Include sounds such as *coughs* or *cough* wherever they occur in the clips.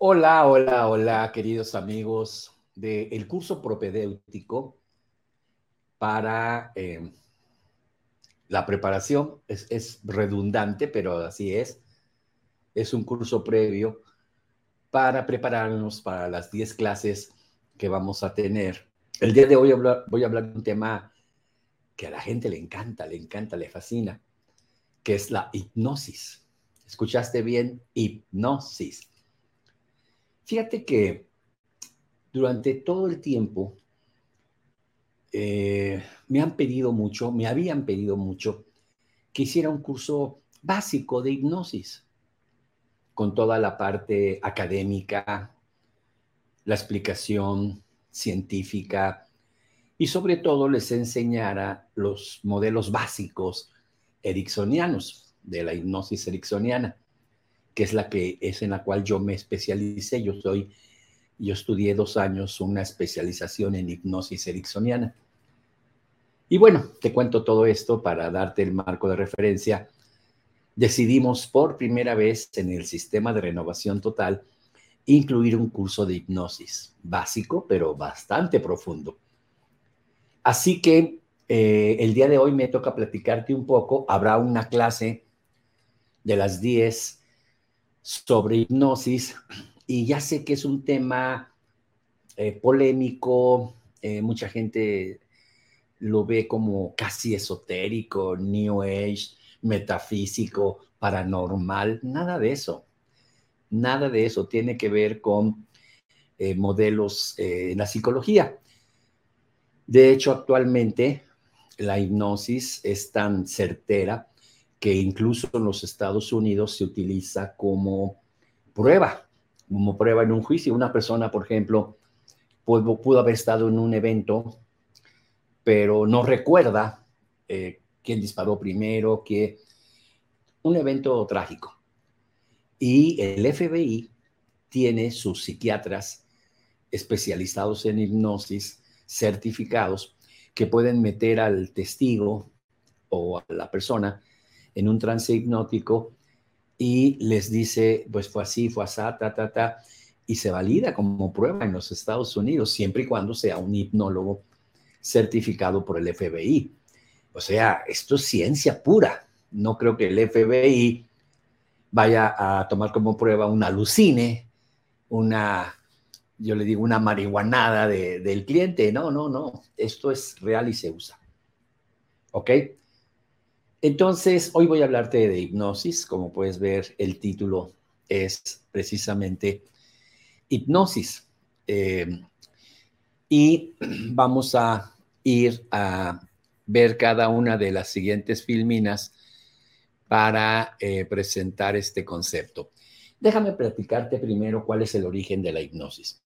Hola, hola, hola, queridos amigos del curso propedéutico para eh, la preparación. Es, es redundante, pero así es. Es un curso previo para prepararnos para las 10 clases que vamos a tener. El día de hoy voy a hablar de un tema que a la gente le encanta, le encanta, le fascina, que es la hipnosis. ¿Escuchaste bien? Hipnosis. Fíjate que durante todo el tiempo eh, me han pedido mucho, me habían pedido mucho que hiciera un curso básico de hipnosis, con toda la parte académica, la explicación científica y sobre todo les enseñara los modelos básicos ericksonianos de la hipnosis ericksoniana, que es la que es en la cual yo me especialicé. Yo soy, yo estudié dos años una especialización en hipnosis ericksoniana. Y bueno, te cuento todo esto para darte el marco de referencia. Decidimos por primera vez en el sistema de renovación total incluir un curso de hipnosis básico, pero bastante profundo. Así que eh, el día de hoy me toca platicarte un poco. Habrá una clase de las 10 sobre hipnosis y ya sé que es un tema eh, polémico, eh, mucha gente lo ve como casi esotérico, New Age, metafísico, paranormal, nada de eso, nada de eso tiene que ver con modelos en la psicología. De hecho, actualmente la hipnosis es tan certera que incluso en los Estados Unidos se utiliza como prueba, como prueba en un juicio. Una persona, por ejemplo, pudo, pudo haber estado en un evento, pero no recuerda eh, quién disparó primero, que un evento trágico. Y el FBI tiene sus psiquiatras especializados en hipnosis certificados que pueden meter al testigo o a la persona en un trance hipnótico y les dice, pues fue así, fue así, ta, ta, ta, y se valida como prueba en los Estados Unidos, siempre y cuando sea un hipnólogo certificado por el FBI. O sea, esto es ciencia pura. No creo que el FBI vaya a tomar como prueba una alucine, una yo le digo una marihuanada del cliente. No, no, no. Esto es real y se usa. ¿Ok? Entonces, hoy voy a hablarte de hipnosis. Como puedes ver, el título es precisamente hipnosis. Eh, y *clears throat* vamos a ir a ver cada una de las siguientes filminas para eh, presentar este concepto. Déjame platicarte primero cuál es el origen de la hipnosis.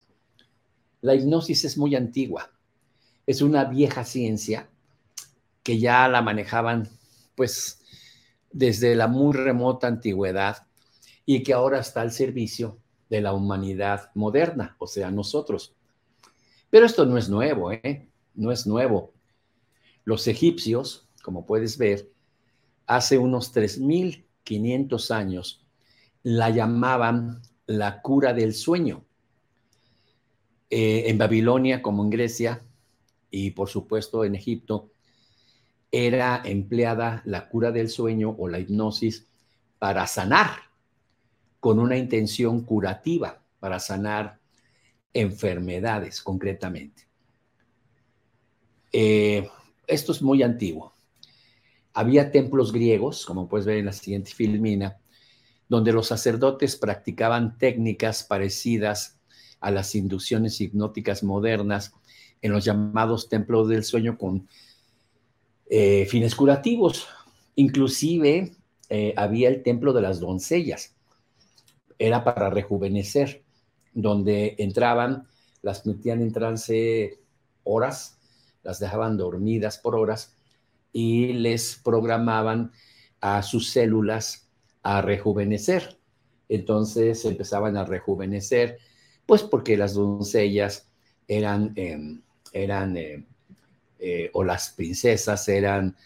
La hipnosis es muy antigua. Es una vieja ciencia que ya la manejaban pues desde la muy remota antigüedad y que ahora está al servicio de la humanidad moderna, o sea, nosotros. Pero esto no es nuevo, ¿eh? No es nuevo. Los egipcios, como puedes ver, hace unos 3.500 años la llamaban la cura del sueño. Eh, en Babilonia como en Grecia y por supuesto en Egipto, era empleada la cura del sueño o la hipnosis para sanar, con una intención curativa, para sanar enfermedades concretamente. Eh, esto es muy antiguo. Había templos griegos, como puedes ver en la siguiente filmina, donde los sacerdotes practicaban técnicas parecidas a las inducciones hipnóticas modernas en los llamados templos del sueño con eh, fines curativos. Inclusive eh, había el templo de las doncellas. Era para rejuvenecer, donde entraban, las metían en trance horas, las dejaban dormidas por horas y les programaban a sus células a rejuvenecer. Entonces empezaban a rejuvenecer pues porque las doncellas eran, em, eran eh, eh, o las princesas eran,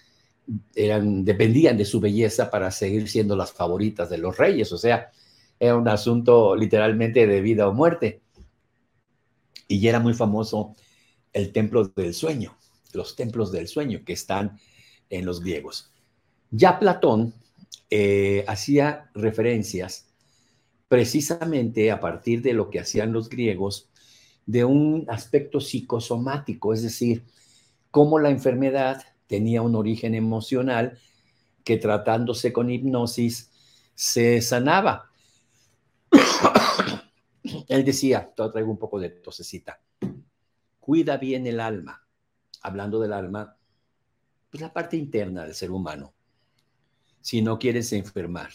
eran, dependían de su belleza para seguir siendo las favoritas de los reyes, o sea, era un asunto literalmente de vida o muerte. Y era muy famoso el templo del sueño, los templos del sueño que están en los griegos. Ya Platón eh, hacía referencias precisamente a partir de lo que hacían los griegos de un aspecto psicosomático, es decir, cómo la enfermedad tenía un origen emocional que tratándose con hipnosis se sanaba. *coughs* Él decía, te traigo un poco de tosecita, cuida bien el alma, hablando del alma, pues la parte interna del ser humano, si no quieres enfermar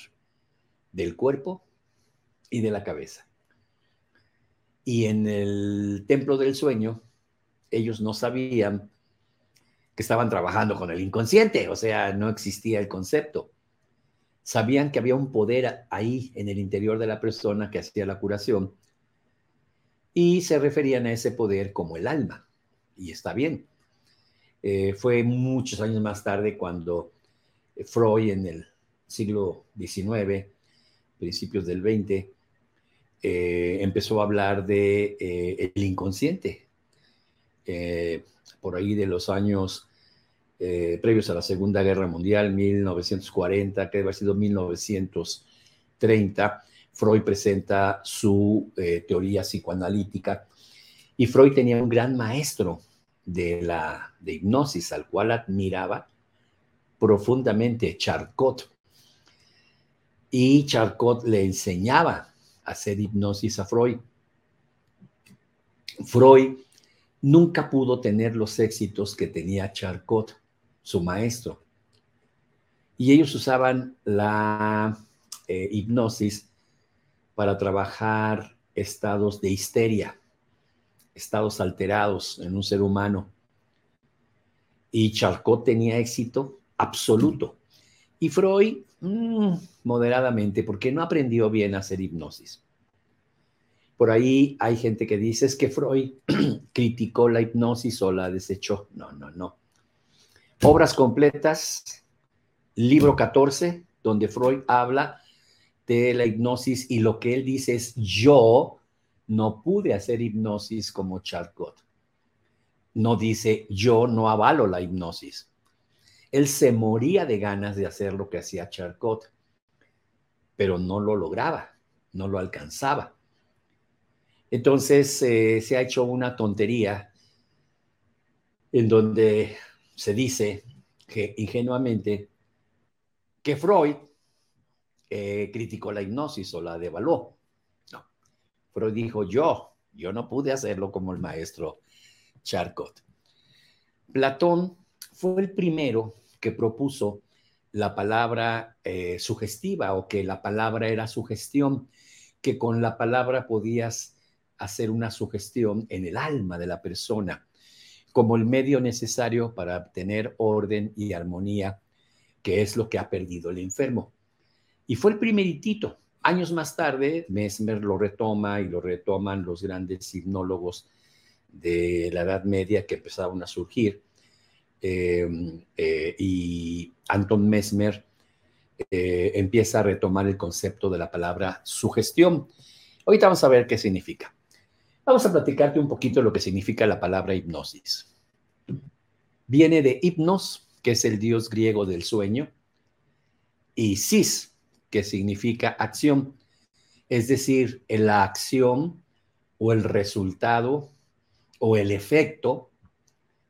del cuerpo y de la cabeza. Y en el templo del sueño, ellos no sabían que estaban trabajando con el inconsciente, o sea, no existía el concepto. Sabían que había un poder ahí en el interior de la persona que hacía la curación y se referían a ese poder como el alma. Y está bien. Eh, fue muchos años más tarde cuando Freud en el siglo XIX, principios del XX, eh, empezó a hablar de eh, el inconsciente. Eh, por ahí de los años previos a la Segunda Guerra Mundial, 1940, que debe haber sido 1930, Freud presenta su teoría psicoanalítica y Freud tenía un gran maestro de la de hipnosis al cual admiraba profundamente, Charcot. Y Charcot le enseñaba hacer hipnosis a Freud. Freud nunca pudo tener los éxitos que tenía Charcot, su maestro. Y ellos usaban la eh, hipnosis para trabajar estados de histeria, estados alterados en un ser humano. Y Charcot tenía éxito absoluto. Y Freud, mm, moderadamente, porque no aprendió bien a hacer hipnosis. Por ahí hay gente que dice es que Freud *clears throat* criticó la hipnosis o la desechó. No, no, no. Obras completas, libro 14, donde Freud habla de la hipnosis y lo que él dice es yo no pude hacer hipnosis como Charcot. No dice yo no avalo la hipnosis. Él se moría de ganas de hacer lo que hacía Charcot, pero no lo lograba, no lo alcanzaba. Entonces eh, se ha hecho una tontería en donde se dice que ingenuamente que Freud eh, criticó la hipnosis o la devaluó. No, Freud dijo yo, yo no pude hacerlo como el maestro Charcot. Platón fue el primero que propuso la palabra eh, sugestiva o que la palabra era sugestión, que con la palabra podías hacer una sugestión en el alma de la persona como el medio necesario para obtener orden y armonía, que es lo que ha perdido el enfermo. Y fue el primeritito. Años más tarde, Mesmer lo retoma y lo retoman los grandes hipnólogos de la Edad Media que empezaron a surgir Em, eh, y Anton Mesmer eh, empieza a retomar el concepto de la palabra sugestión. Ahorita vamos a ver qué significa. Vamos a platicarte un poquito lo que significa la palabra hipnosis. Viene de hipnos, que es el dios griego del sueño, y sis, que significa acción, es decir, la acción o el resultado o el efecto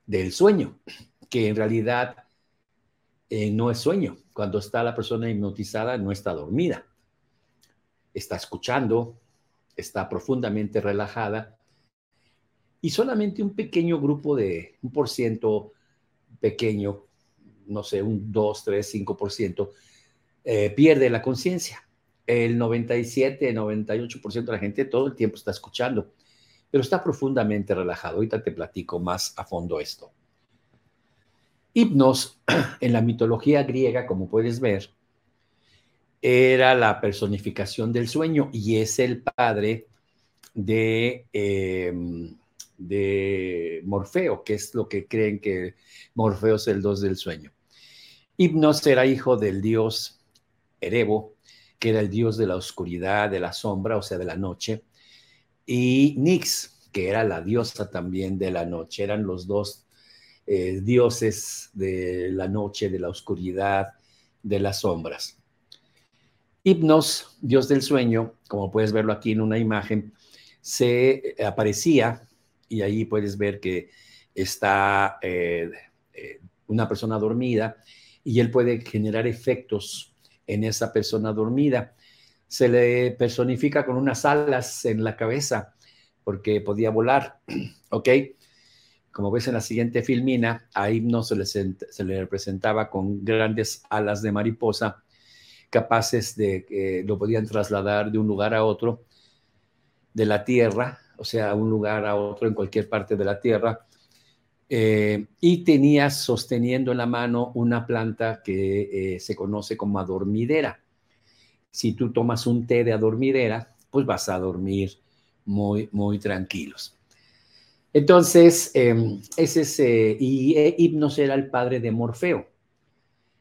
del sueño que en realidad eh, no es sueño. Cuando está la persona hipnotizada, no está dormida. Está escuchando, está profundamente relajada y solamente un pequeño grupo de un por ciento pequeño, no sé, un 2, 3, 5%, eh, pierde la conciencia. El 97, 98% de la gente todo el tiempo está escuchando, pero está profundamente relajado. Ahorita te platico más a fondo esto. Hipnos, *clears throat* en la mitología griega, como puedes ver, era la personificación del sueño y es el padre de, em, de Morfeo, que es lo que creen que Morfeo es el dios del sueño. Hipnos era hijo del dios Erebo que era el dios de la oscuridad, de la sombra, o sea, de la noche, y Nix, que era la diosa también de la noche. Eran los dos eh, dioses de la noche, de la oscuridad, de las sombras. Hipnos, dios del sueño, como puedes verlo aquí en una imagen, se aparecía y ahí puedes ver que está eh, eh, una persona dormida y él puede generar efectos en esa persona dormida. Se le personifica con unas alas en la cabeza porque podía volar, *clears throat* ¿ok? Como ves en la siguiente filmina, a Hipno se le, se le representaba con grandes alas de mariposa capaces de que lo podían trasladar de un lugar a otro de la tierra, o sea, a un lugar a otro en cualquier parte de la tierra, eh, y tenía sosteniendo en la mano una planta que eh, se conoce como adormidera. Si tú tomas un té de adormidera, pues vas a dormir muy, muy tranquilos. Entonces, em, ese es, eh, y Hipnos era el padre de Morfeo,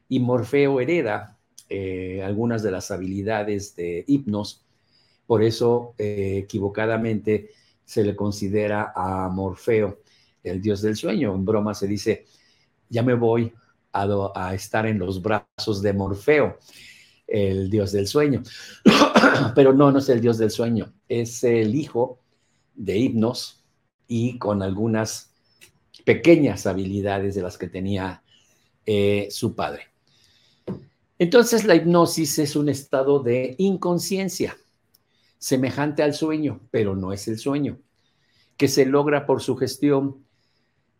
y Morfeo hereda algunas de las habilidades de Hipnos, por eso equivocadamente se le considera a Morfeo el dios del sueño. En broma se dice, ya me voy a, estar en los brazos de Morfeo, el dios del sueño. *clears throat* Pero no, no es el dios del sueño, es el hijo de Hipnos y con algunas pequeñas habilidades de las que tenía eh, su padre. Entonces la hipnosis es un estado de inconsciencia, semejante al sueño, pero no es el sueño, que se logra por su gestión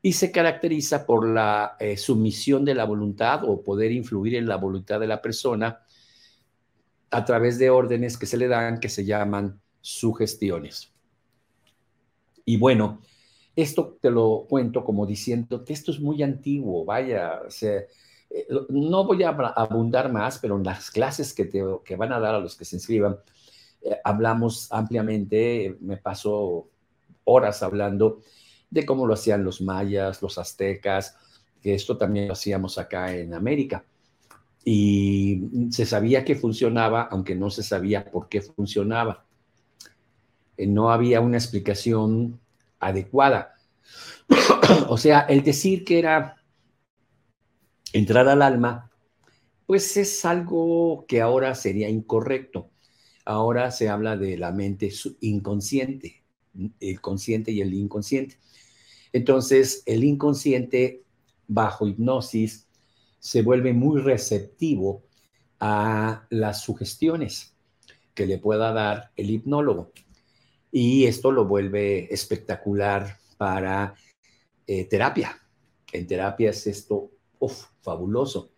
y se caracteriza por la eh, sumisión de la voluntad o poder influir en la voluntad de la persona a través de órdenes que se le dan que se llaman sugestiones. Y bueno, esto te lo cuento como diciendo que esto es muy antiguo, vaya, eh, no voy a abundar más, pero en las clases que, te, van a dar a los que se inscriban, eh, hablamos ampliamente, me paso horas hablando de cómo lo hacían los mayas, los aztecas, que esto también lo hacíamos acá en América. Y se sabía que funcionaba, aunque no se sabía por qué funcionaba. Eh, no había una explicación adecuada. *coughs* o sea, el decir que era entrar al alma, pues es algo que ahora sería incorrecto. Ahora se habla de la mente inconsciente, el consciente y el inconsciente. Entonces, el inconsciente bajo hipnosis se vuelve muy receptivo a las sugestiones que le pueda dar el hipnólogo. Y esto lo vuelve espectacular para eh, terapia. En terapia es esto fabuloso.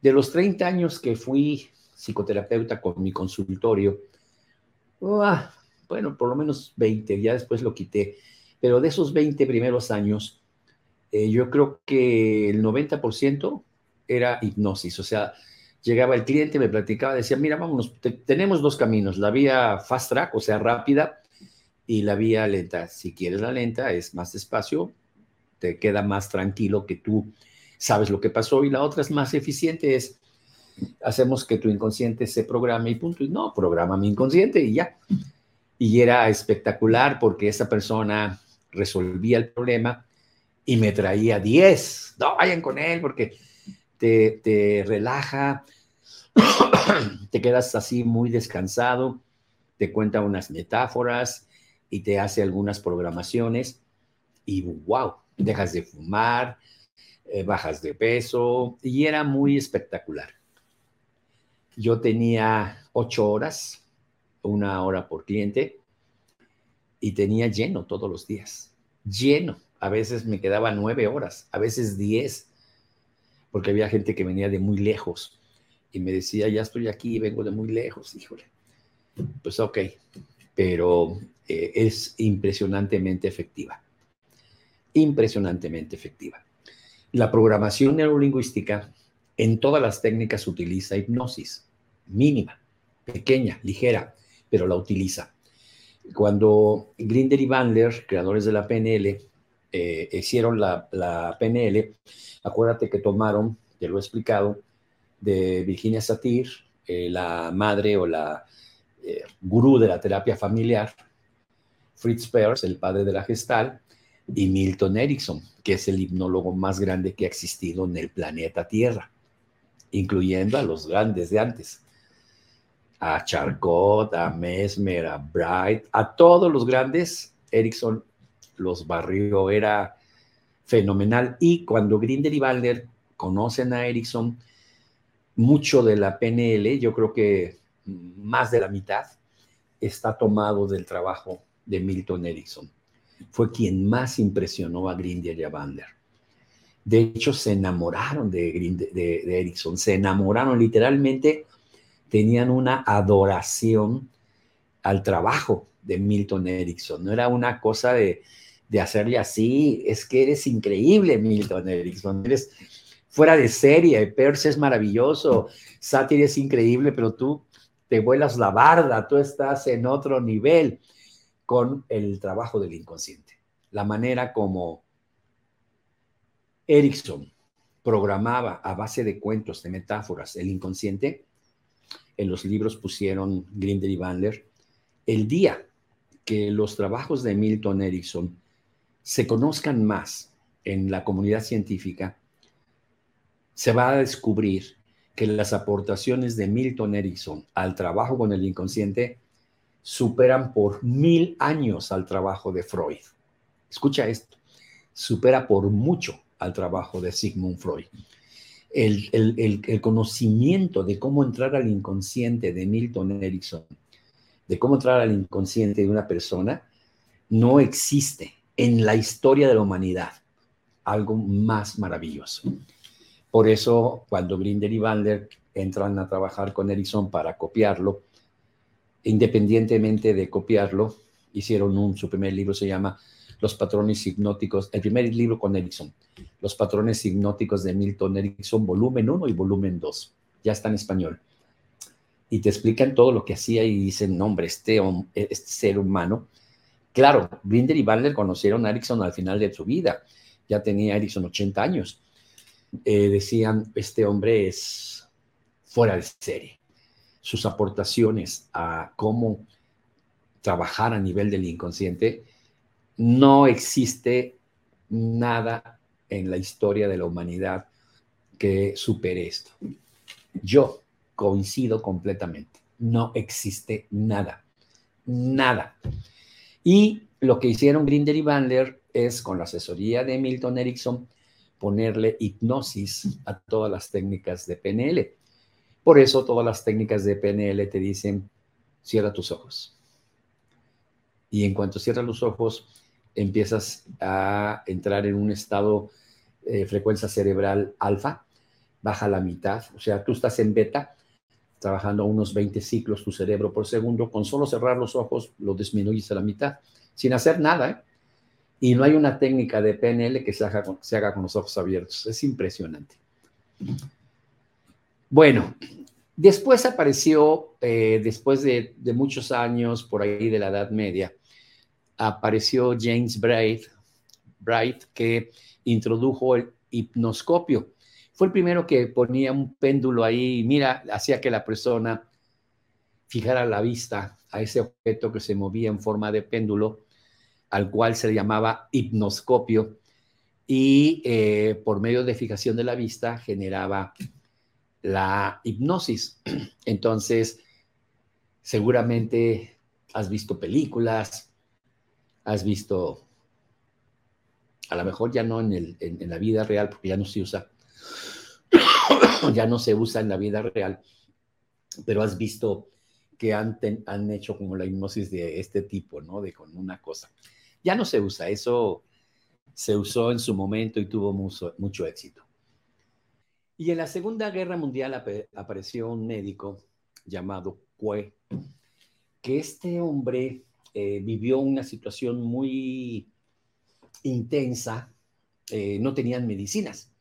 De los 30 años que fui psicoterapeuta con mi consultorio, bueno, por lo menos 20, ya después lo quité pero de esos 20 primeros años, eh, yo creo que el 90% era hipnosis, o sea, llegaba el cliente, me platicaba, decía, mira, vámonos, tenemos dos caminos, la vía fast track, o sea, rápida, y la vía lenta. Si quieres la lenta, es más despacio, te queda más tranquilo que tú sabes lo que pasó, y la otra es más eficiente, es hacemos que tu inconsciente se programe y punto, y no, programa mi inconsciente y ya. Y era espectacular porque esa persona resolvía el problema y me traía 10. No, vayan con él porque te, te relaja, *coughs* te quedas así muy descansado, te cuenta unas metáforas y te hace algunas programaciones y wow, dejas de fumar, eh, bajas de peso y era muy espectacular. Yo tenía ocho horas, una hora por cliente y tenía lleno todos los días, lleno. A veces me quedaba nueve horas, a veces diez, porque había gente que venía de muy lejos y me decía, ya estoy aquí, vengo de muy lejos, híjole. Pues ok, pero eh, es impresionantemente efectiva, impresionantemente efectiva. La programación neurolingüística en todas las técnicas utiliza hipnosis, mínima, pequeña, ligera, pero la utiliza. Cuando Grinder y Bandler, creadores de la PNL, eh, hicieron la, PNL, acuérdate que tomaron, te lo he explicado, de Virginia Satir eh, la madre o la eh, gurú de la terapia familiar, Fritz Perls, el padre de la gestal, y Milton Erickson, que es el hipnólogo más grande que ha existido en el planeta Tierra, incluyendo a los grandes de antes, a Charcot, a Mesmer, a Bright, a todos los grandes, Erickson los barrió, era fenomenal. Y cuando Grinder y Balder conocen a Erickson, mucho de la PNL, yo creo que más de la mitad, está tomado del trabajo de Milton Erickson. Fue quien más impresionó a Grinder y a Bander. De hecho, se enamoraron de, de, Erickson, se enamoraron literalmente, tenían una adoración al trabajo de Milton Erickson. No era una cosa de, de hacerle así, es que eres increíble, Milton Erickson, eres fuera de serie, Perse es maravilloso, Satir es increíble, pero tú te vuelas la barda, tú estás en otro nivel con el trabajo del inconsciente. La manera como Erickson programaba a base de cuentos, de metáforas, el inconsciente, en los libros pusieron Grinder y Bandler, el día que los trabajos de Milton Erickson se conozcan más en la comunidad científica, se va a descubrir que las aportaciones de Milton Erickson al trabajo con el inconsciente superan por mil años al trabajo de Freud. Escucha esto, supera por mucho al trabajo de Sigmund Freud. El, el, conocimiento de cómo entrar al inconsciente de Milton Erickson, de cómo entrar al inconsciente de una persona, no existe en la historia de la humanidad. Algo más maravilloso. Por eso, cuando Grinder y Bandler entran a trabajar con Erickson para copiarlo, independientemente de copiarlo, hicieron un, su primer libro se llama Los patrones hipnóticos, el primer libro con Erickson, Los patrones hipnóticos de Milton Erickson, volumen 1 y volumen 2, ya está en español. Y te explican todo lo que hacía y dicen, no, hombre, este, este ser humano, claro, Grinder y Bandler conocieron a Erickson al final de su vida, ya tenía Erickson 80 años eh, decían, este hombre es fuera de serie. Sus aportaciones a cómo trabajar a nivel del inconsciente, no existe nada en la historia de la humanidad que supere esto. Yo coincido completamente. No existe nada. Nada. Y lo que hicieron Grinder y Bandler es, con la asesoría de Milton Erickson, ponerle hipnosis a todas las técnicas de PNL. Por eso todas las técnicas de PNL te dicen, cierra tus ojos. Y en cuanto cierras los ojos, empiezas a entrar en un estado de frecuencia cerebral alfa, baja la mitad, o sea, tú estás en beta, trabajando unos 20 ciclos tu cerebro por segundo, con solo cerrar los ojos lo disminuyes a la mitad, sin hacer nada, ¿eh? Y no hay una técnica de PNL que se haga se haga con los ojos abiertos. Es impresionante. Bueno, después apareció, eh, después de, muchos años por ahí de la Edad Media, apareció James Bright, Bright que introdujo el hipnoscopio. Fue el primero que ponía un péndulo ahí, mira, hacía que la persona fijara la vista a ese objeto que se movía en forma de péndulo al cual se llamaba hipnoscopio y eh, por medio de fijación de la vista generaba la hipnosis. *clears throat* Entonces, seguramente has visto películas, has visto, a lo mejor ya no en, en la vida real, porque ya no se usa, *clears throat* ya no se usa en la vida real, pero has visto que han, han hecho como la hipnosis de este tipo, ¿no? De con una cosa. Ya no se usa, eso se usó en su momento y tuvo mucho, éxito. Y en la Segunda Guerra Mundial apareció un médico llamado Cue, que este hombre eh, vivió una situación muy intensa, eh, no tenían medicinas,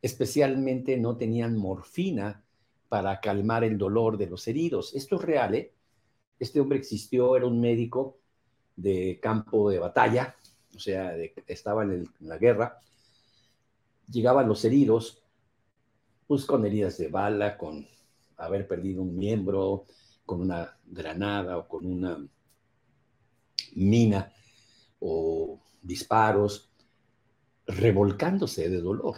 especialmente no tenían morfina para calmar el dolor de los heridos. Esto es real, ¿eh? Este hombre existió, era un médico de campo de batalla, o sea, estaba en, la guerra, llegaban los heridos, pues con heridas de bala, con haber perdido un miembro con una granada o con una mina o disparos, revolcándose de dolor.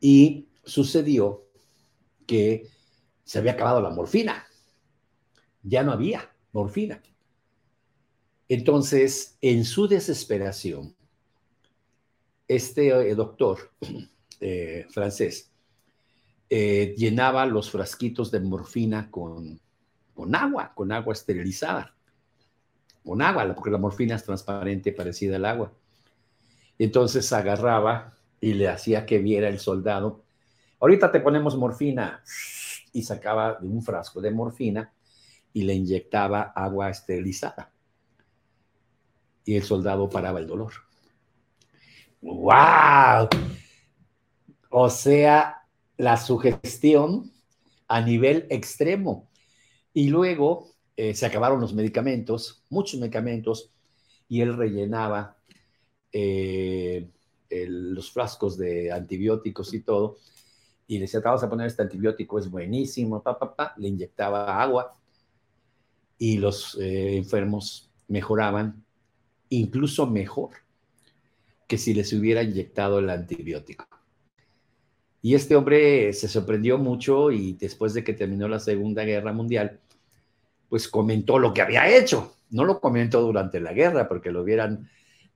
Y sucedió que se había acabado la morfina. Ya no había morfina. Entonces, en su desesperación, este eh, doctor *clears throat* eh, francés eh, llenaba los frasquitos de morfina con, con agua, con agua esterilizada, con agua, porque la morfina es transparente, parecida al agua. Entonces agarraba y le hacía que viera el soldado. Ahorita te ponemos morfina y sacaba de un frasco de morfina y le inyectaba agua esterilizada. Y el soldado paraba el dolor. ¡Wow! O sea, la sugestión a nivel extremo. Y luego eh, se acabaron los medicamentos, muchos medicamentos, y él rellenaba eh, los frascos de antibióticos y todo, y le decía, vamos a poner este antibiótico, es buenísimo, pa, pa, pa. le inyectaba agua y los eh, enfermos mejoraban incluso mejor que si les hubiera inyectado el antibiótico. Y este hombre se sorprendió mucho y después de que terminó la Segunda Guerra Mundial, pues comentó lo que había hecho. No lo comentó durante la guerra porque lo hubieran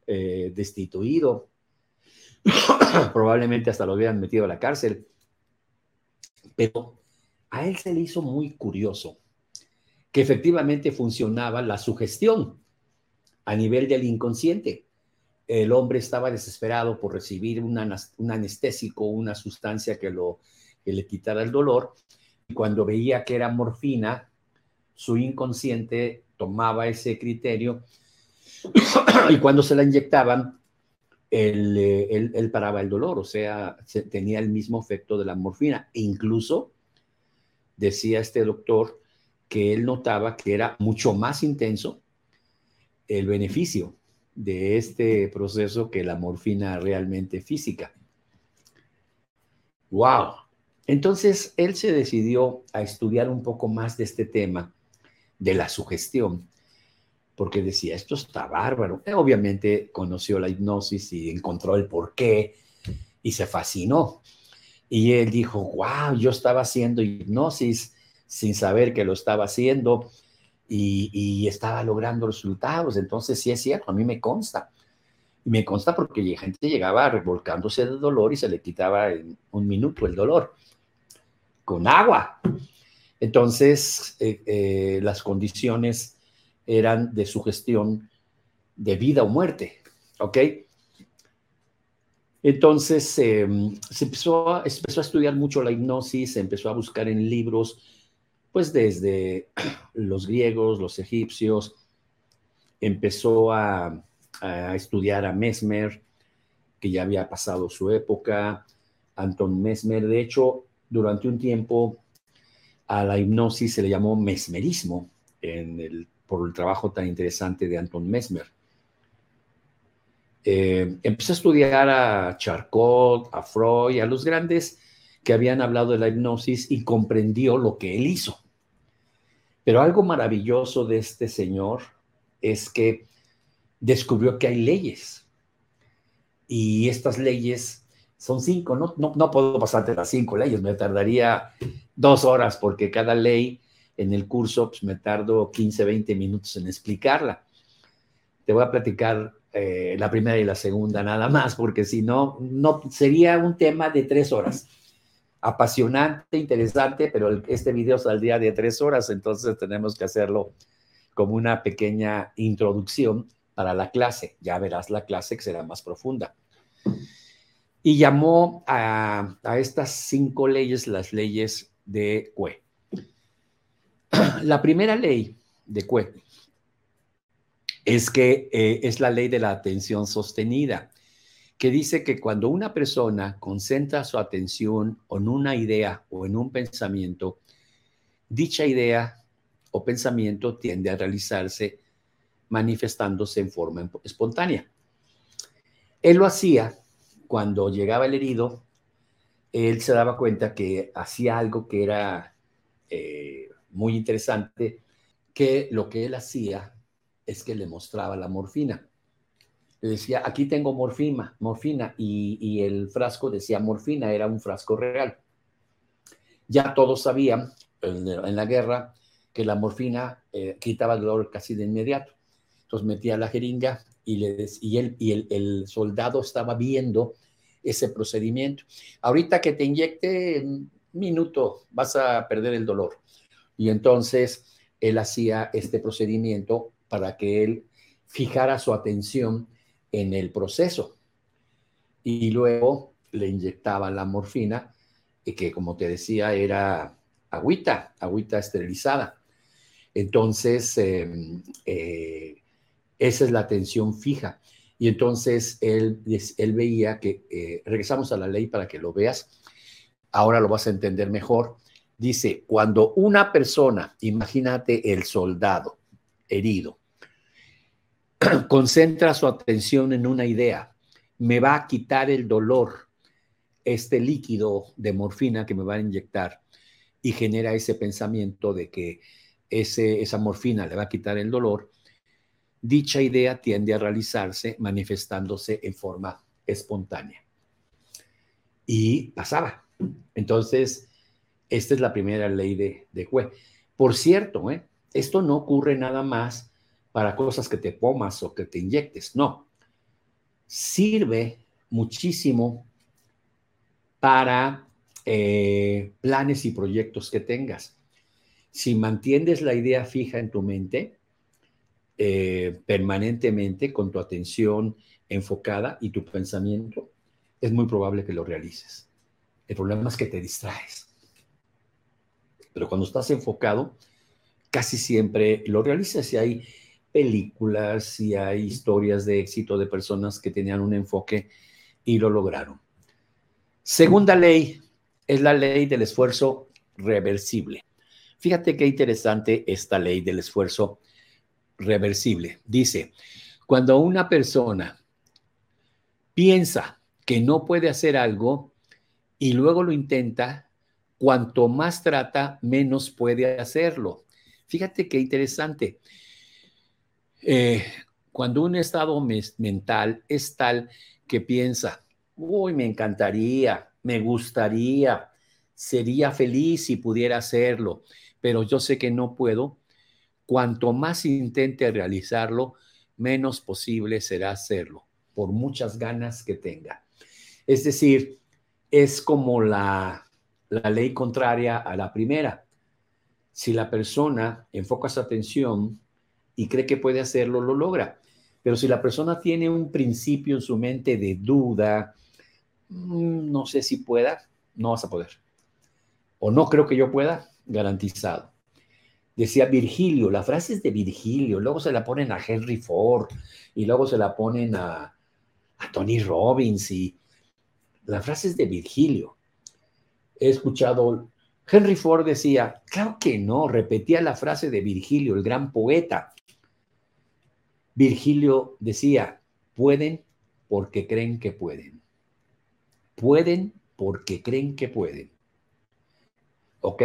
eh, destituido, *coughs* probablemente hasta lo hubieran metido a la cárcel. Pero a él se le hizo muy curioso que efectivamente funcionaba la sugestión a nivel del inconsciente el hombre estaba desesperado por recibir un anestésico, una sustancia que, le quitara el dolor, y cuando veía que era morfina, su inconsciente tomaba ese criterio y cuando se la inyectaban, él, paraba el dolor, o sea, tenía el mismo efecto de la morfina. E incluso decía este doctor que él notaba que era mucho más intenso el beneficio de este proceso que la morfina realmente física. ¡Wow! Entonces él se decidió a estudiar un poco más de este tema de la sugestión, porque decía, esto está bárbaro. Obviamente conoció la hipnosis y encontró el porqué y se fascinó. Y él dijo, wow, yo estaba haciendo hipnosis sin saber que lo estaba haciendo y, estaba logrando resultados. Entonces, sí es cierto, a mí me consta. Y me consta porque gente llegaba revolcándose de dolor y se le quitaba en un minuto el dolor con agua. Entonces, eh, eh, las condiciones eran de sugestión de vida o muerte, ¿ok? Entonces, em, se empezó, empezó a estudiar mucho la hipnosis, se empezó a buscar en libros, pues desde *clears throat* los griegos, los egipcios, empezó a, estudiar a Mesmer, que ya había pasado su época, Anton Mesmer, de hecho, durante un tiempo a la hipnosis se le llamó mesmerismo por el trabajo tan interesante de Anton Mesmer. Eh, empezó a estudiar a Charcot, a Freud, a los grandes que habían hablado de la hipnosis y comprendió lo que él hizo. Pero algo maravilloso de este señor es que descubrió que hay leyes. Y estas leyes son cinco, no, no, puedo pasarte las cinco leyes, me tardaría dos horas porque cada ley en el curso pues, me tardo 15, 20 minutos en explicarla. Te voy a platicar eh, la primera y la segunda nada más, porque si no, no sería un tema de tres horas apasionante, interesante, pero este video saldría de tres horas, entonces tenemos que hacerlo como una pequeña introducción para la clase. Ya verás la clase que será más profunda. Y llamó a, estas cinco leyes las leyes de Cue. *clears throat* La primera ley de Cue es que eh, es la ley de la atención sostenida que dice que cuando una persona concentra su atención en una idea o en un pensamiento, dicha idea o pensamiento tiende a realizarse manifestándose en forma espontánea. Él lo hacía cuando llegaba el herido, él se daba cuenta que hacía algo que era eh, muy interesante, que lo que él hacía es que le mostraba la morfina. Le decía, aquí tengo morfina, morfina, y, el frasco decía morfina, era un frasco real. Ya todos sabían en, la guerra que la morfina eh, quitaba el dolor casi de inmediato. Entonces metía la jeringa y, él, y el, soldado estaba viendo ese procedimiento. Ahorita que te inyecte, un minuto vas a perder el dolor. Y entonces él hacía este procedimiento para que él fijara su atención en el proceso. Y luego le inyectaba la morfina, que como te decía era agüita, agüita esterilizada. Entonces, em, eh, esa es la atención fija. Y entonces él, él veía que, eh, regresamos a la ley para que lo veas, ahora lo vas a entender mejor. Dice, cuando una persona, imagínate el soldado herido, *clears throat* concentra su atención en una idea, me va a quitar el dolor, este líquido de morfina que me va a inyectar y genera ese pensamiento de que ese, esa morfina le va a quitar el dolor, dicha idea tiende a realizarse manifestándose en forma espontánea. Y pasaba. Entonces, esta es la primera ley de, de Por cierto, ¿eh? esto no ocurre nada más para cosas que te pomas o que te inyectes, no. Sirve muchísimo para eh, planes y proyectos que tengas. Si mantienes la idea fija en tu mente, eh, permanentemente con tu atención enfocada y tu pensamiento, es muy probable que lo realices. El problema es que te distraes. Pero cuando estás enfocado, casi siempre lo realizas y hay películas y hay historias de éxito de personas que tenían un enfoque y lo lograron. Segunda ley es la ley del esfuerzo reversible. Fíjate qué interesante esta ley del esfuerzo reversible. Dice, cuando una persona piensa que no puede hacer algo y luego lo intenta, cuanto más trata, menos puede hacerlo. Fíjate qué interesante. Eh, cuando un estado mental es tal que piensa, uy, me encantaría, me gustaría, sería feliz si pudiera hacerlo, pero yo sé que no puedo, Cuanto más intente realizarlo, menos posible será hacerlo, por muchas ganas que tenga. Es decir, es como la, ley contraria a la primera. Si la persona enfoca su atención y cree que puede hacerlo, lo logra. Pero si la persona tiene un principio en su mente de duda, mm, no sé si pueda, no vas a poder. O no creo que yo pueda, garantizado decía Virgilio, la frase es de Virgilio, luego se la ponen a Henry Ford y luego se la ponen a, Tony Robbins y la frase es de Virgilio. He escuchado, Henry Ford decía, claro que no, repetía la frase de Virgilio, el gran poeta. Virgilio decía, pueden porque creen que pueden. Pueden porque creen que pueden. ¿Ok?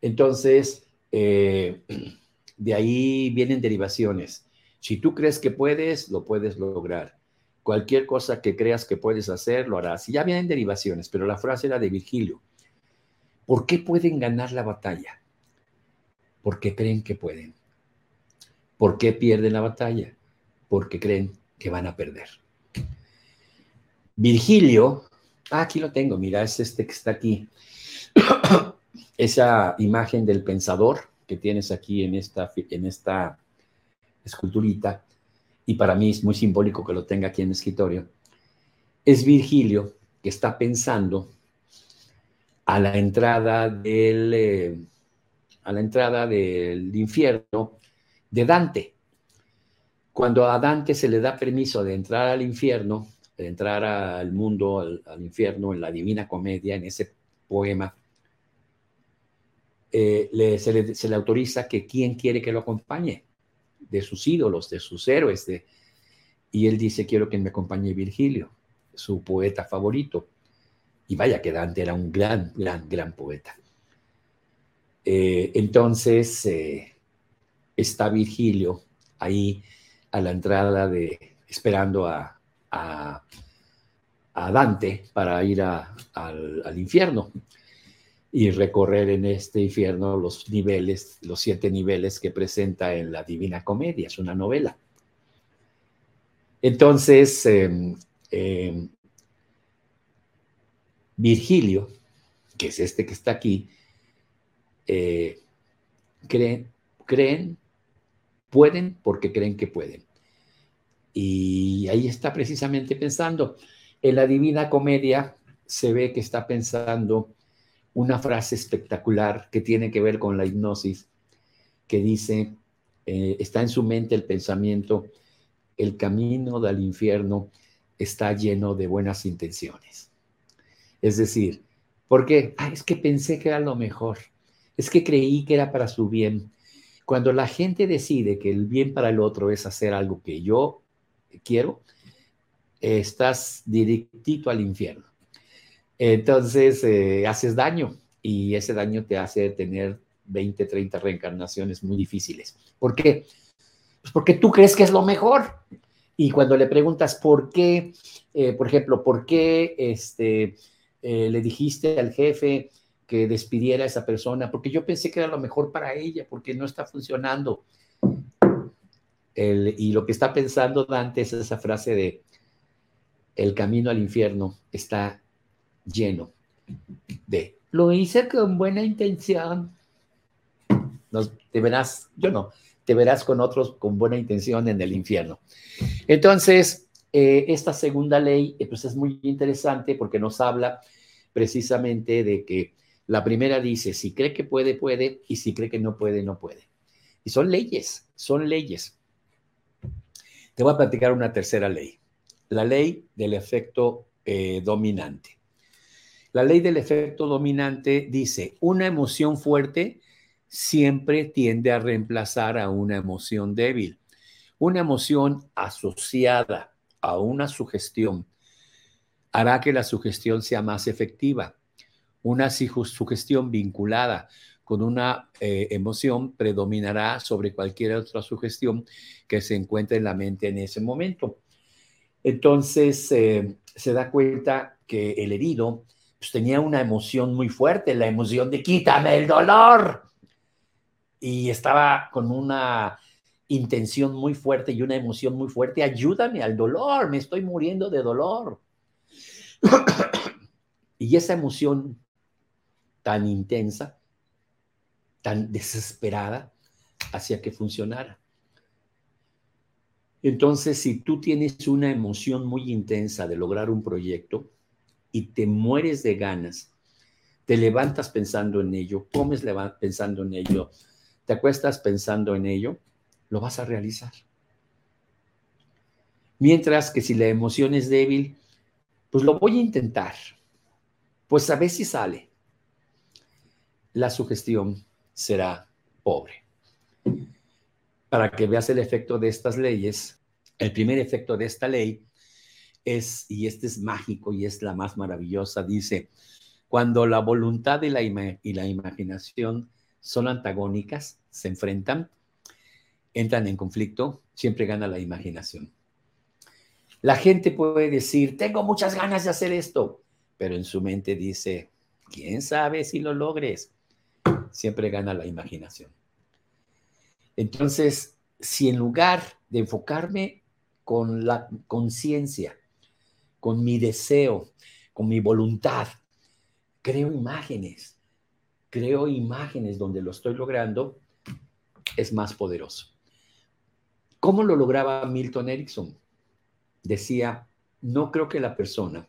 Entonces, eh, *clears throat* de ahí vienen derivaciones. Si tú crees que puedes, lo puedes lograr. Cualquier cosa que creas que puedes hacer, lo harás. Y ya vienen derivaciones, pero la frase era de Virgilio. ¿Por qué pueden ganar la batalla? Porque creen que pueden. ¿Por qué pierden la batalla? Porque creen que van a perder. Virgilio, ah, aquí lo tengo, mira, es este que está aquí. *coughs* esa imagen del pensador que tienes aquí en esta, en esta esculturita, y para mí es muy simbólico que lo tenga aquí en el escritorio, es Virgilio que está pensando a la entrada del, eh, a la entrada del infierno de Dante. Cuando a Dante se le da permiso de entrar al infierno, de entrar al mundo, al infierno, en la Divina Comedia, en ese poema, eh, se, le, autoriza que quién quiere que lo acompañe, de sus ídolos, de sus héroes. De, y él dice, quiero que me acompañe Virgilio, su poeta favorito. Y vaya que Dante era un gran, gran, gran poeta. Eh, entonces eh, está Virgilio ahí a la entrada de, esperando a, a, Dante para ir al, al, infierno y recorrer en este infierno los niveles, los siete niveles que presenta en la Divina Comedia, es una novela. Entonces, em, em, Virgilio, que es este que está aquí, eh, creen, creen, pueden porque creen que pueden. Y ahí está precisamente pensando. En la Divina Comedia se ve que está pensando una frase espectacular que tiene que ver con la hipnosis, que dice, eh, está en su mente el pensamiento, el camino del infierno está lleno de buenas intenciones. Es decir, ¿por qué? Ah, es que pensé que era lo mejor, es que creí que era para su bien. Cuando la gente decide que el bien para el otro es hacer algo que yo quiero, estás directito al infierno. Entonces eh, haces daño y ese daño te hace tener 20, 30 reencarnaciones muy difíciles. ¿Por qué? Pues porque tú crees que es lo mejor. Y cuando le preguntas por qué, eh, por ejemplo, por qué este, eh, le dijiste al jefe que despidiera a esa persona, porque yo pensé que era lo mejor para ella, porque no está funcionando. y lo que está pensando Dante es esa frase de, el camino al infierno está lleno de, lo hice con buena intención. te verás, yo no, te verás con otros con buena intención en el infierno. Entonces, eh, esta segunda ley eh, pues es muy interesante porque nos habla precisamente de que la primera dice, si cree que puede, puede, y si cree que no puede, no puede. Y son leyes, son leyes. Te voy a platicar una tercera ley, la ley del efecto eh, dominante. La ley del efecto dominante dice, una emoción fuerte siempre tiende a reemplazar a una emoción débil. Una emoción asociada a una sugestión hará que la sugestión sea más efectiva. Una sugestión vinculada con una eh, emoción predominará sobre cualquier otra sugestión que se encuentre en la mente en ese momento. Entonces eh, se da cuenta que el herido pues, tenía una emoción muy fuerte, la emoción de quítame el dolor y estaba con una intención muy fuerte y una emoción muy fuerte, ayúdame al dolor, me estoy muriendo de dolor. *coughs* y esa emoción tan intensa, tan desesperada, hacía que funcionara. Entonces, si tú tienes una emoción muy intensa de lograr un proyecto y te mueres de ganas, te levantas pensando en ello, comes pensando en ello, te acuestas pensando en ello, lo vas a realizar. Mientras que si la emoción es débil, pues lo voy a intentar. Pues a ver si sale. La sugestión será pobre. Para que veas el efecto de estas leyes, el primer efecto de esta ley es, y este es mágico y es la más maravillosa, dice, cuando la voluntad y la, y la imaginación son antagónicas, se enfrentan, entran en conflicto, siempre gana la imaginación. La gente puede decir, tengo muchas ganas de hacer esto, pero en su mente dice, ¿quién sabe si lo logres? Siempre gana la imaginación. Entonces, si en lugar de enfocarme con la conciencia, con mi deseo, con mi voluntad, creo imágenes, creo imágenes donde lo estoy logrando, es más poderoso. ¿Cómo lo lograba Milton Erickson? Decía, no creo que la persona,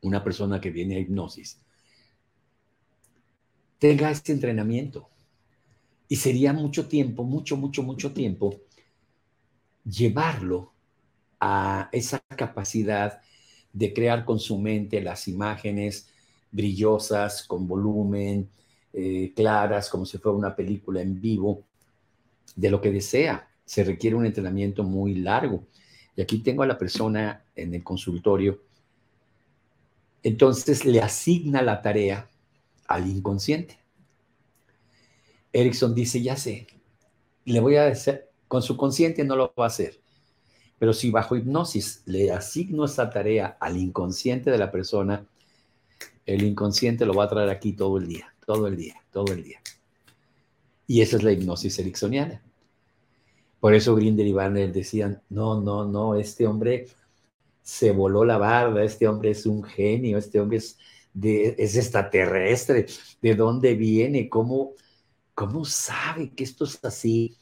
una persona que viene a hipnosis, tenga este entrenamiento. Y sería mucho tiempo, mucho, mucho, mucho tiempo, llevarlo a esa capacidad de crear con su mente las imágenes, brillosas, con volumen, eh, claras, como si fuera una película en vivo, de lo que desea. Se requiere un entrenamiento muy largo. Y aquí tengo a la persona en el consultorio Entonces le asigna la tarea al inconsciente. Erickson dice, ya sé, le voy a hacer, con su consciente no lo va a hacer, pero si bajo hipnosis le asigno esa tarea al inconsciente de la persona, el inconsciente lo va a traer aquí todo el día, todo el día, todo el día. Y esa es la hipnosis ericksoniana. Por eso Grinder y Banner decían, no, no, no, este hombre se voló la barda, este hombre es un genio, este hombre es, de, es extraterrestre, ¿de dónde viene? ¿Cómo, ¿Cómo sabe que esto es así?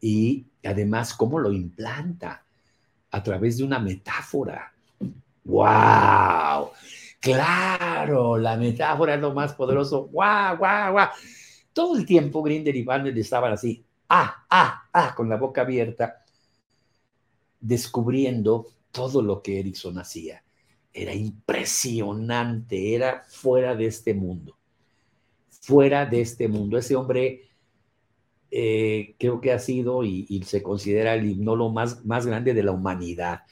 Y además, ¿cómo lo implanta? A través de una metáfora. ¡Wow! Claro, la metáfora es lo más poderoso. ¡Wow, wow, wow! Todo el tiempo Grinder y Banner estaban así, ah, ah, ah, con la boca abierta, descubriendo todo lo que Erickson hacía. Era impresionante, era fuera de este mundo, fuera de este mundo. Ese hombre eh, creo que ha sido y, se considera el hipnólogo más, más grande de la humanidad,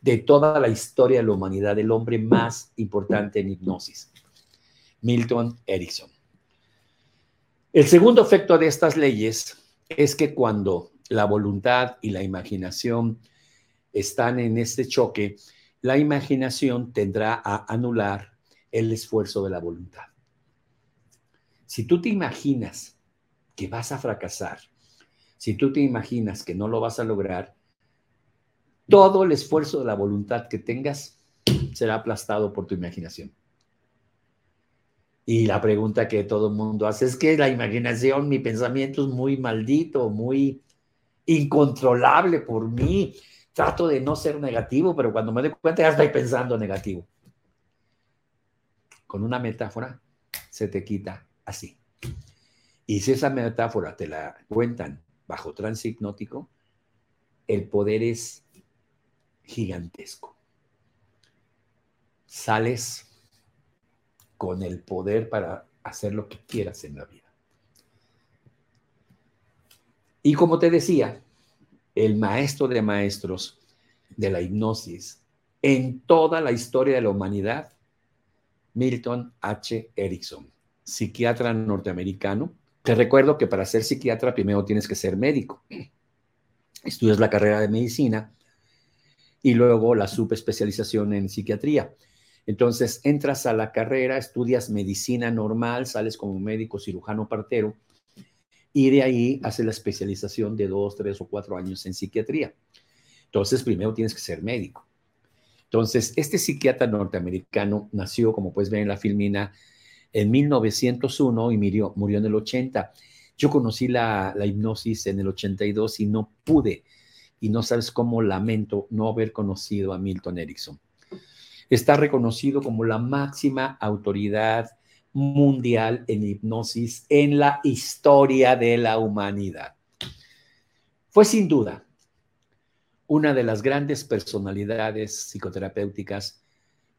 de toda la historia de la humanidad, el hombre más importante en hipnosis, Milton Erickson. El segundo efecto de estas leyes es que cuando la voluntad y la imaginación están en este choque, la imaginación tendrá a anular el esfuerzo de la voluntad. Si tú te imaginas que vas a fracasar, si tú te imaginas que no lo vas a lograr, todo el esfuerzo de la voluntad que tengas será aplastado por tu imaginación. Y la pregunta que todo el mundo hace es que la imaginación, mi pensamiento es muy maldito, muy incontrolable por mí. Trato de no ser negativo, pero cuando me doy cuenta ya estoy pensando negativo. Con una metáfora se te quita así. Y si esa metáfora te la cuentan bajo trance hipnótico, el poder es gigantesco. Sales con el poder para hacer lo que quieras en la vida. Y como te decía, el maestro de maestros de la hipnosis en toda la historia de la humanidad, Milton H. Erickson, psiquiatra norteamericano. Te recuerdo que para ser psiquiatra primero tienes que ser médico. Estudias la carrera de medicina y luego la subespecialización en psiquiatría. Entonces entras a la carrera, estudias medicina normal, sales como médico cirujano partero y de ahí haces la especialización de dos, tres o cuatro años en psiquiatría. Entonces primero tienes que ser médico. Entonces, este psiquiatra norteamericano nació, como puedes ver en la filmina, en 1901 y murió, murió en el 80. Yo conocí la, la hipnosis en el 82 y no pude, y no sabes cómo lamento no haber conocido a Milton Erickson está reconocido como la máxima autoridad mundial en hipnosis en la historia de la humanidad. Fue sin duda una de las grandes personalidades psicoterapéuticas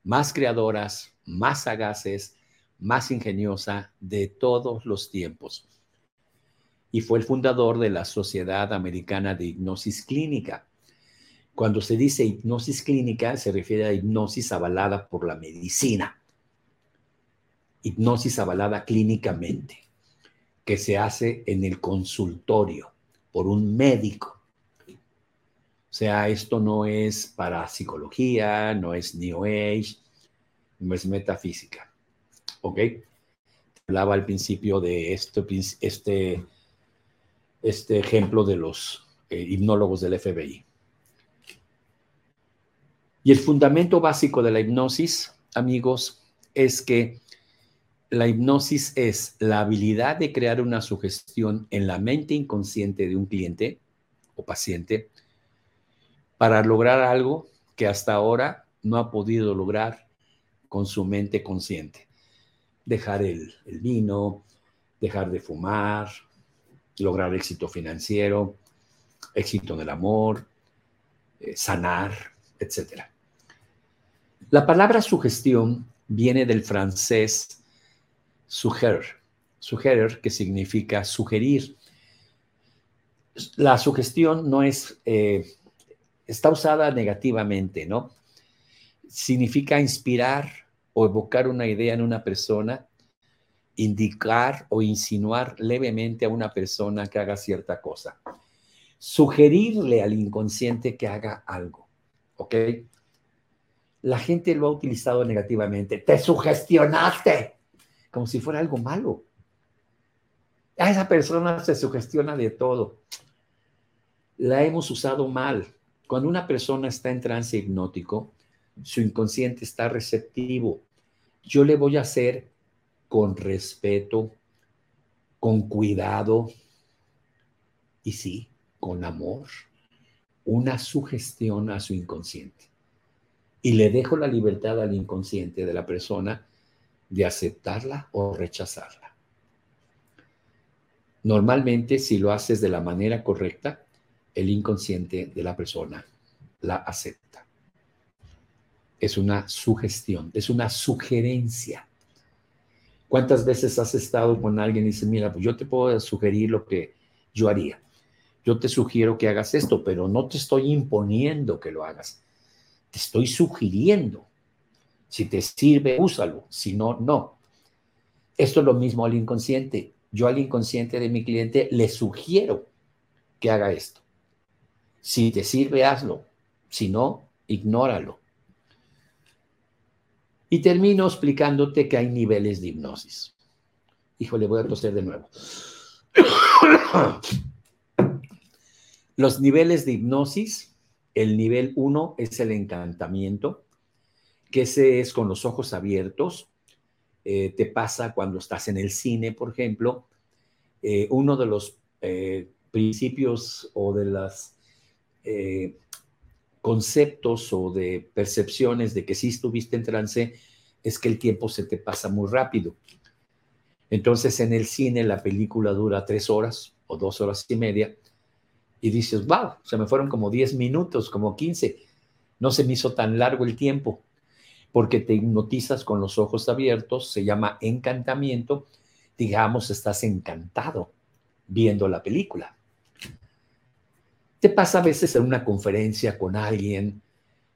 más creadoras, más sagaces, más ingeniosa de todos los tiempos. Y fue el fundador de la Sociedad Americana de Hipnosis Clínica, cuando se dice hipnosis clínica, se refiere a hipnosis avalada por la medicina. Hipnosis avalada clínicamente, que se hace en el consultorio por un médico. O sea, esto no es para psicología, no es New Age, no es metafísica. ¿Ok? Hablaba al principio de esto, este, este ejemplo de los eh, hipnólogos del FBI. Y el fundamento básico de la hipnosis, amigos, es que la hipnosis es la habilidad de crear una sugestión en la mente inconsciente de un cliente o paciente para lograr algo que hasta ahora no ha podido lograr con su mente consciente. Dejar el, vino, dejar de fumar, lograr éxito financiero, éxito en el amor, eh, sanar, etcétera. La palabra sugestión viene del francés sugerir, sugerir que significa sugerir. La sugestión no es, eh, está usada negativamente, ¿no? Significa inspirar o evocar una idea en una persona, indicar o insinuar levemente a una persona que haga cierta cosa. Sugerirle al inconsciente que haga algo. ¿Ok? La gente lo ha utilizado negativamente. Te sugestionaste, como si fuera algo malo. A esa persona se sugestiona de todo. La hemos usado mal. Cuando una persona está en trance hipnótico, su inconsciente está receptivo. Yo le voy a hacer con respeto, con cuidado y sí, con amor, una sugestión a su inconsciente. Y le dejo la libertad al inconsciente de la persona de aceptarla o rechazarla. Normalmente, si lo haces de la manera correcta, el inconsciente de la persona la acepta. Es una sugestión, es una sugerencia. ¿Cuántas veces has estado con alguien y dices, mira, pues yo te puedo sugerir lo que yo haría? Yo te sugiero que hagas esto, pero no te estoy imponiendo que lo hagas. Te estoy sugiriendo. Si te sirve, úsalo. Si no, no. Esto es lo mismo al inconsciente. Yo al inconsciente de mi cliente le sugiero que haga esto. Si te sirve, hazlo. Si no, ignóralo. Y termino explicándote que hay niveles de hipnosis. Híjole, voy a toser de nuevo. Los niveles de hipnosis, el nivel 1 es el encantamiento, que ese es con los ojos abiertos. Eh, te pasa cuando estás en el cine, por ejemplo. Eh, uno de los eh, principios o de eh, conceptos o de percepciones de que si estuviste en trance es que el tiempo se te pasa muy rápido. Entonces en el cine la película dura tres horas o dos horas y media y dices, wow, se me fueron como diez minutos, como quince. No se me hizo tan largo el tiempo porque te hipnotizas con los ojos abiertos, se llama encantamiento, digamos, estás encantado viendo la película. Te pasa a veces en una conferencia con alguien,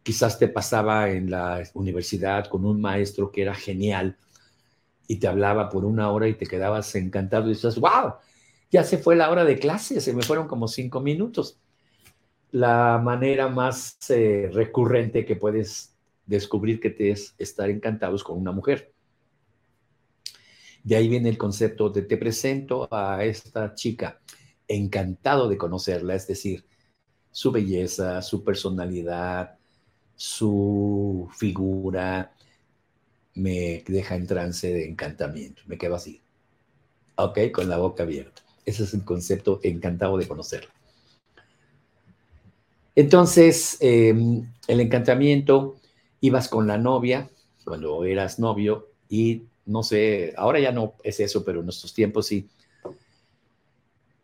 quizás te pasaba en la universidad con un maestro que era genial y te hablaba por una hora y te quedabas encantado y dices, wow, ya se fue la hora de clase, se me fueron como cinco minutos. La manera más eh, recurrente que puedes descubrir que te es estar encantados con una mujer. De ahí viene el concepto de te presento a esta chica, encantado de conocerla, es decir, su belleza, su personalidad, su figura, me deja en trance de encantamiento, me quedo así, ok, con la boca abierta. Ese es el concepto encantado de conocerlo. Entonces, em, el encantamiento, ibas con la novia cuando eras novio y no sé, ahora ya no es eso, pero en nuestros tiempos sí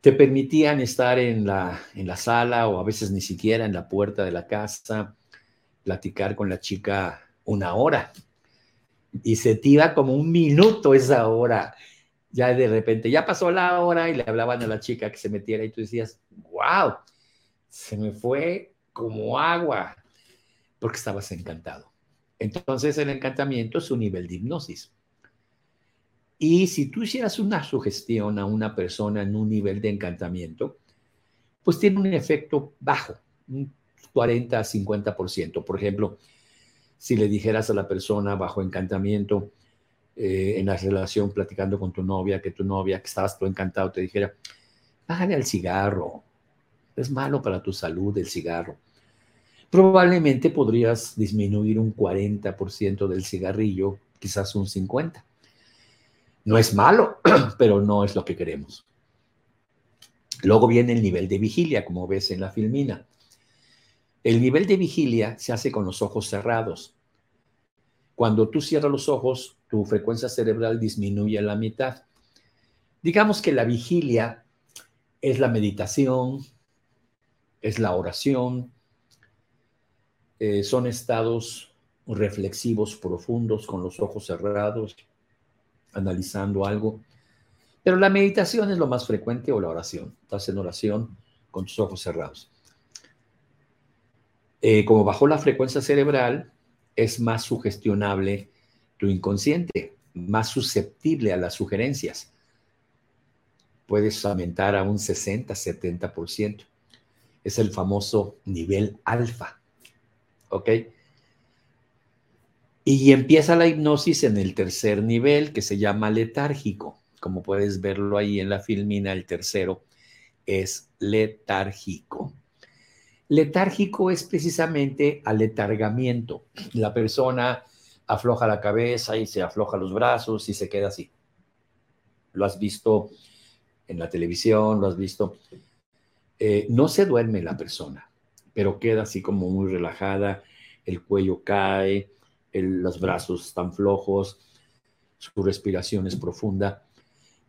te permitían estar en la, en la sala o a veces ni siquiera en la puerta de la casa, platicar con la chica una hora. Y se te iba como un minuto esa hora. Ya de repente, ya pasó la hora y le hablaban a la chica que se metiera y tú decías, wow, se me fue como agua, porque estabas encantado. Entonces el encantamiento es un nivel de hipnosis. Y si tú hicieras una sugestión a una persona en un nivel de encantamiento, pues tiene un efecto bajo, un 40 a 50%. Por ejemplo, si le dijeras a la persona bajo encantamiento eh, en la relación platicando con tu novia, que tu novia, que estabas tú encantado, te dijera, bájale al cigarro, es malo para tu salud el cigarro. Probablemente podrías disminuir un 40% del cigarrillo, quizás un 50%. No es malo, *clears throat* pero no es lo que queremos. Luego viene el nivel de vigilia, como ves en la filmina. El nivel de vigilia se hace con los ojos cerrados. Cuando tú cierras los ojos, tu frecuencia cerebral disminuye a la mitad. Digamos que la vigilia es la meditación, es la oración, eh, son estados reflexivos profundos con los ojos cerrados, analizando algo. Pero la meditación es lo más frecuente o la oración. Estás en oración con tus ojos cerrados. Eh, como bajó la frecuencia cerebral, es más sugestionable tu inconsciente, más susceptible a las sugerencias. Puedes aumentar a un 60, 70%. Es el famoso nivel alfa. ¿Ok? Y empieza la hipnosis en el tercer nivel que se llama letárgico. Como puedes verlo ahí en la filmina, el tercero es letárgico. Letárgico es precisamente aletargamiento. La persona afloja la cabeza y se afloja los brazos y se queda así. Lo has visto en la televisión, lo has visto. Eh, no se duerme la persona, pero queda así como muy relajada, el cuello cae, los brazos están flojos, su respiración es profunda.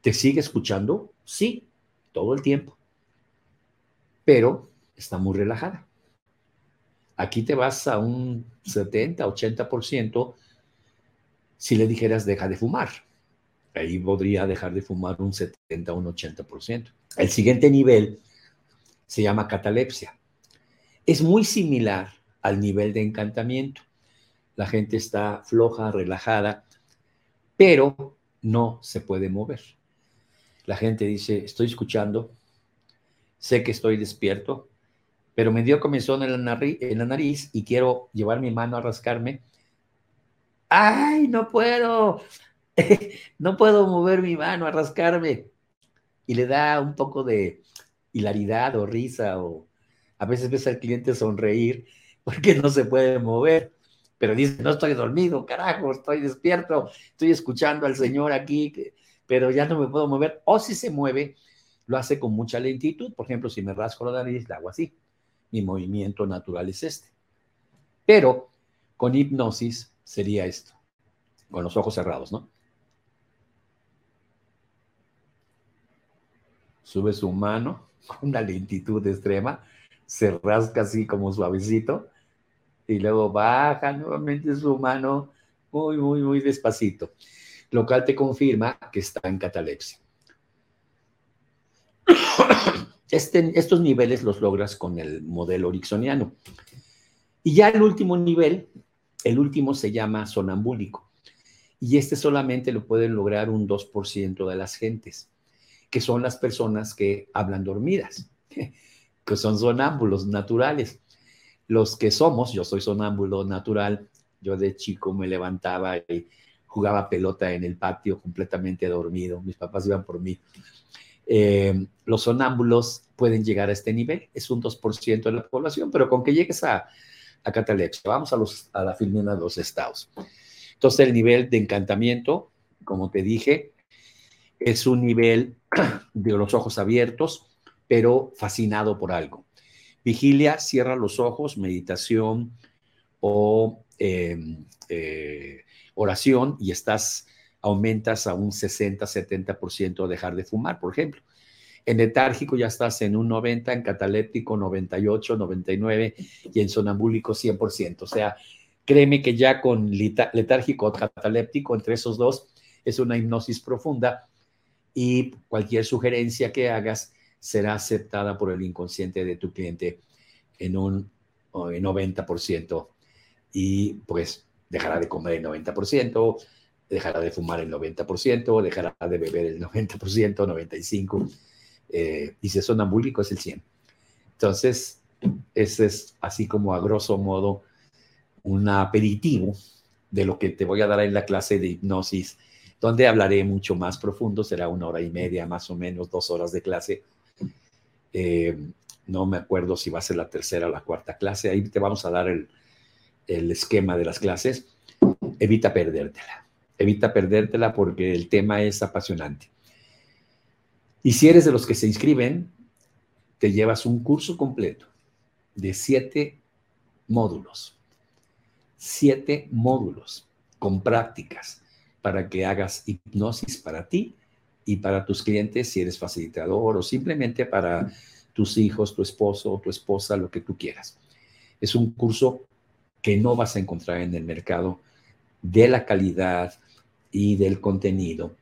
¿Te sigue escuchando? Sí, todo el tiempo. Pero está muy relajada. Aquí te vas a un 70, 80% si le dijeras deja de fumar. Ahí podría dejar de fumar un 70, un 80%. El siguiente nivel se llama catalepsia. Es muy similar al nivel de encantamiento. La gente está floja, relajada, pero no se puede mover. La gente dice, estoy escuchando, sé que estoy despierto, pero me dio comezón en la, en la nariz y quiero llevar mi mano a rascarme. ¡Ay, no puedo! *laughs* no puedo mover mi mano a rascarme. Y le da un poco de hilaridad o risa o a veces ves al cliente sonreír *laughs* porque no se puede mover. Pero dice, no estoy dormido, carajo, estoy despierto, estoy escuchando al Señor aquí, pero ya no me puedo mover. O si se mueve, lo hace con mucha lentitud. Por ejemplo, si me rasco la nariz, la hago así mi movimiento natural es este. Pero con hipnosis sería esto, con los ojos cerrados, ¿no? Sube su mano *laughs* con una lentitud extrema, se rasca así como suavecito y luego baja nuevamente su mano muy, muy, muy despacito, lo cual te confirma que está en catalepsia. *coughs* Este, estos niveles los logras con el modelo ericksoniano. Y ya el último nivel, el último se llama sonambúlico. Y este solamente lo pueden lograr un 2% de las gentes, que son las personas que hablan dormidas, que son sonámbulos naturales. Los que somos, yo soy sonámbulo natural, yo de chico me levantaba y jugaba pelota en el patio completamente dormido, mis papás iban por mí eh, los sonámbulos pueden llegar a este nivel, es un 2% de la población, pero con que llegues a, a vamos a, los, a la filmina de los estados. Entonces el nivel de encantamiento, como te dije, es un nivel *clears throat* de los ojos abiertos, pero fascinado por algo. Vigilia, cierra los ojos, meditación o em, eh, oración y estás aumentas a un 60-70% dejar de fumar, por ejemplo. En letárgico ya estás en un 90, en cataléptico 98, 99 y en sonambúlico 100%. O sea, créeme que ya con letárgico o cataléptico, entre esos dos, es una hipnosis profunda y cualquier sugerencia que hagas será aceptada por el inconsciente de tu cliente en un 90% y pues dejará de comer el 90%, dejará de fumar el 90%, dejará de beber el 90%, 95%, eh, y si es sonambúlico es el 100%. Entonces, ese es así como a grosso modo un aperitivo de lo que te voy a dar en la clase de hipnosis, donde hablaré mucho más profundo, será una hora y media, más o menos, dos horas de clase. Eh, no me acuerdo si va a ser la tercera o la cuarta clase, ahí te vamos a dar el, el esquema de las clases. Evita perdértela evita perdértela porque el tema es apasionante. Y si eres de los que se inscriben, te llevas un curso completo de siete módulos. Siete módulos con prácticas para que hagas hipnosis para ti y para tus clientes si eres facilitador o simplemente para tus hijos, tu esposo o tu esposa, lo que tú quieras. Es un curso que no vas a encontrar en el mercado de la calidad, y del contenido,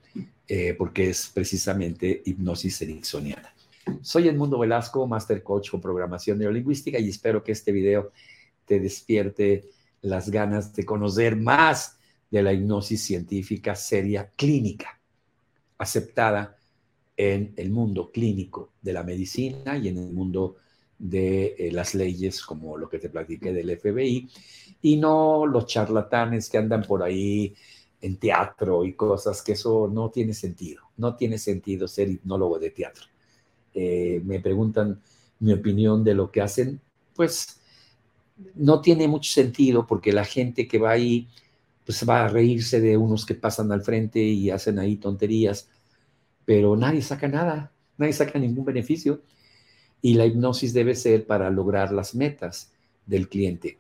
eh, porque es precisamente hipnosis ericksoniana. Soy Edmundo Velasco, Master Coach con programación neurolingüística y espero que este video te despierte las ganas de conocer más de la hipnosis científica seria clínica, aceptada en el mundo clínico de la medicina y en el mundo de eh, las leyes, como lo que te platiqué del FBI, y no los charlatanes que andan por ahí en teatro y cosas, que eso no tiene sentido, no tiene sentido ser hipnólogo de teatro. Eh, me preguntan mi opinión de lo que hacen, pues no tiene mucho sentido porque la gente que va ahí, pues va a reírse de unos que pasan al frente y hacen ahí tonterías, pero nadie saca nada, nadie saca ningún beneficio. Y la hipnosis debe ser para lograr las metas del cliente,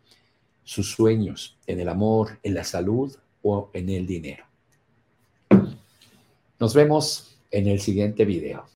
sus sueños en el amor, en la salud o en el dinero. Nos vemos en el siguiente video.